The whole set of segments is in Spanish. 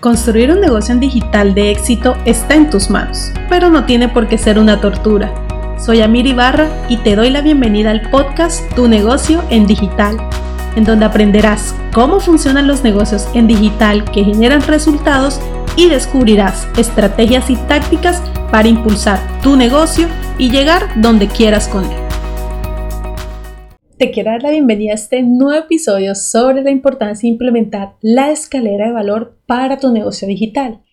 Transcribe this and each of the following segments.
Construir un negocio en digital de éxito está en tus manos, pero no tiene por qué ser una tortura. Soy Amir Ibarra y te doy la bienvenida al podcast Tu negocio en digital, en donde aprenderás cómo funcionan los negocios en digital que generan resultados y descubrirás estrategias y tácticas para impulsar tu negocio y llegar donde quieras con él. Te quiero dar la bienvenida a este nuevo episodio sobre la importancia de implementar la escalera de valor para tu negocio digital.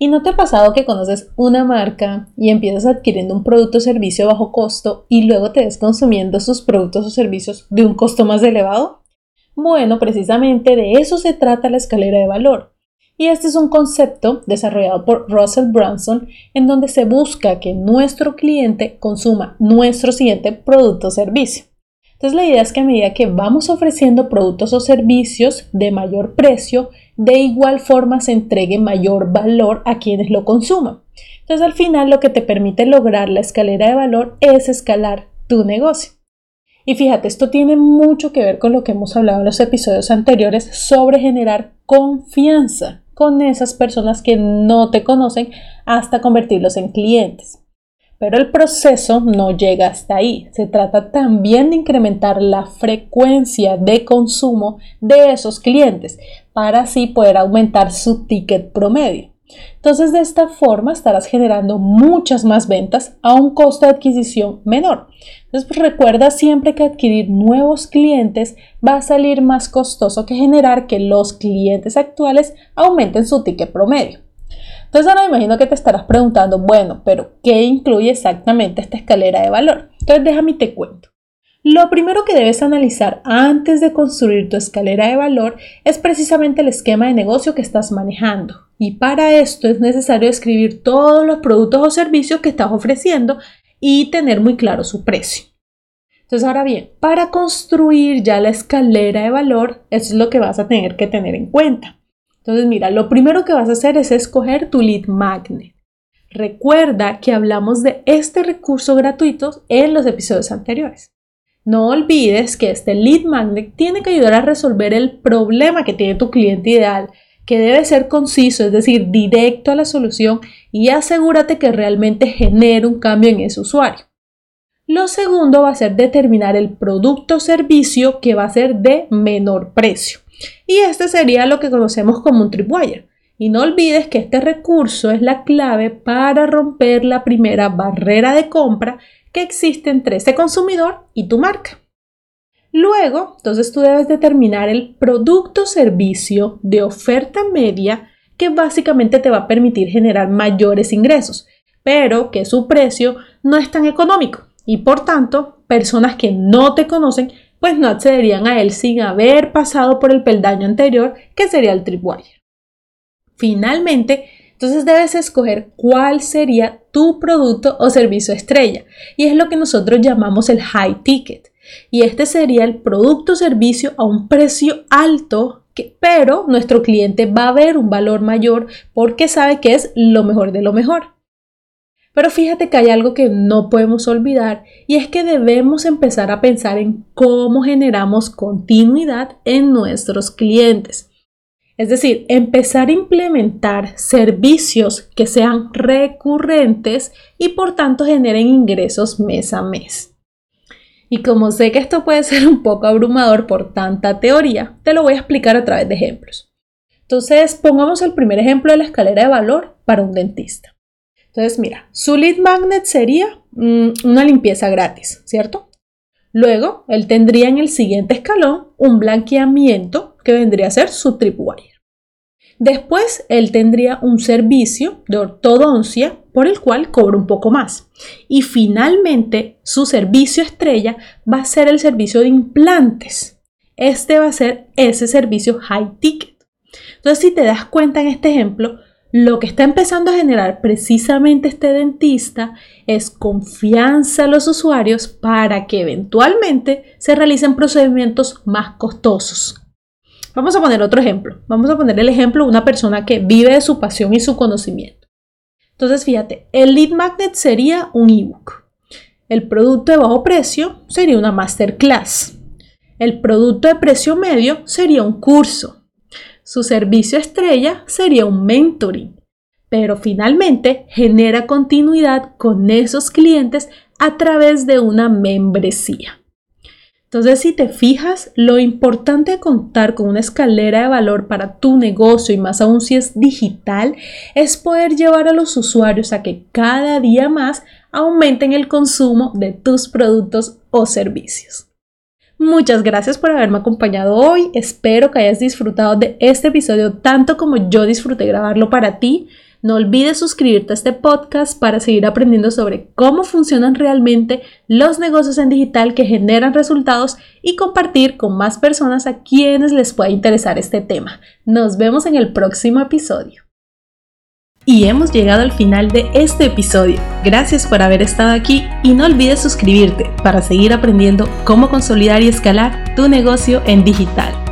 ¿Y no te ha pasado que conoces una marca y empiezas adquiriendo un producto o servicio bajo costo y luego te ves consumiendo sus productos o servicios de un costo más elevado? Bueno, precisamente de eso se trata la escalera de valor. Y este es un concepto desarrollado por Russell Brunson en donde se busca que nuestro cliente consuma nuestro siguiente producto o servicio. Entonces la idea es que a medida que vamos ofreciendo productos o servicios de mayor precio, de igual forma se entregue mayor valor a quienes lo consuman. Entonces al final lo que te permite lograr la escalera de valor es escalar tu negocio. Y fíjate, esto tiene mucho que ver con lo que hemos hablado en los episodios anteriores sobre generar confianza con esas personas que no te conocen hasta convertirlos en clientes. Pero el proceso no llega hasta ahí. Se trata también de incrementar la frecuencia de consumo de esos clientes para así poder aumentar su ticket promedio. Entonces de esta forma estarás generando muchas más ventas a un costo de adquisición menor. Entonces pues, recuerda siempre que adquirir nuevos clientes va a salir más costoso que generar que los clientes actuales aumenten su ticket promedio. Entonces ahora me imagino que te estarás preguntando, bueno, pero ¿qué incluye exactamente esta escalera de valor? Entonces déjame te cuento. Lo primero que debes analizar antes de construir tu escalera de valor es precisamente el esquema de negocio que estás manejando. Y para esto es necesario escribir todos los productos o servicios que estás ofreciendo y tener muy claro su precio. Entonces, ahora bien, para construir ya la escalera de valor, eso es lo que vas a tener que tener en cuenta. Entonces, mira, lo primero que vas a hacer es escoger tu lead magnet. Recuerda que hablamos de este recurso gratuito en los episodios anteriores. No olvides que este lead magnet tiene que ayudar a resolver el problema que tiene tu cliente ideal, que debe ser conciso, es decir, directo a la solución y asegúrate que realmente genere un cambio en ese usuario. Lo segundo va a ser determinar el producto o servicio que va a ser de menor precio. Y este sería lo que conocemos como un tripwire. Y no olvides que este recurso es la clave para romper la primera barrera de compra que existe entre ese consumidor y tu marca. Luego, entonces tú debes determinar el producto servicio de oferta media que básicamente te va a permitir generar mayores ingresos, pero que su precio no es tan económico y por tanto personas que no te conocen pues no accederían a él sin haber pasado por el peldaño anterior, que sería el tripwire. Finalmente, entonces debes escoger cuál sería tu producto o servicio estrella, y es lo que nosotros llamamos el high ticket. Y este sería el producto o servicio a un precio alto, pero nuestro cliente va a ver un valor mayor porque sabe que es lo mejor de lo mejor. Pero fíjate que hay algo que no podemos olvidar y es que debemos empezar a pensar en cómo generamos continuidad en nuestros clientes. Es decir, empezar a implementar servicios que sean recurrentes y por tanto generen ingresos mes a mes. Y como sé que esto puede ser un poco abrumador por tanta teoría, te lo voy a explicar a través de ejemplos. Entonces, pongamos el primer ejemplo de la escalera de valor para un dentista. Entonces, mira, su lead magnet sería mm, una limpieza gratis, ¿cierto? Luego, él tendría en el siguiente escalón un blanqueamiento que vendría a ser su tripwire. Después, él tendría un servicio de ortodoncia por el cual cobra un poco más. Y finalmente, su servicio estrella va a ser el servicio de implantes. Este va a ser ese servicio high ticket. Entonces, si te das cuenta en este ejemplo, lo que está empezando a generar precisamente este dentista es confianza a los usuarios para que eventualmente se realicen procedimientos más costosos. Vamos a poner otro ejemplo. Vamos a poner el ejemplo de una persona que vive de su pasión y su conocimiento. Entonces, fíjate, el lead magnet sería un ebook. El producto de bajo precio sería una masterclass. El producto de precio medio sería un curso. Su servicio estrella sería un mentoring, pero finalmente genera continuidad con esos clientes a través de una membresía. Entonces, si te fijas, lo importante de contar con una escalera de valor para tu negocio y más aún si es digital, es poder llevar a los usuarios a que cada día más aumenten el consumo de tus productos o servicios. Muchas gracias por haberme acompañado hoy. Espero que hayas disfrutado de este episodio tanto como yo disfruté grabarlo para ti. No olvides suscribirte a este podcast para seguir aprendiendo sobre cómo funcionan realmente los negocios en digital que generan resultados y compartir con más personas a quienes les pueda interesar este tema. Nos vemos en el próximo episodio. Y hemos llegado al final de este episodio. Gracias por haber estado aquí y no olvides suscribirte para seguir aprendiendo cómo consolidar y escalar tu negocio en digital.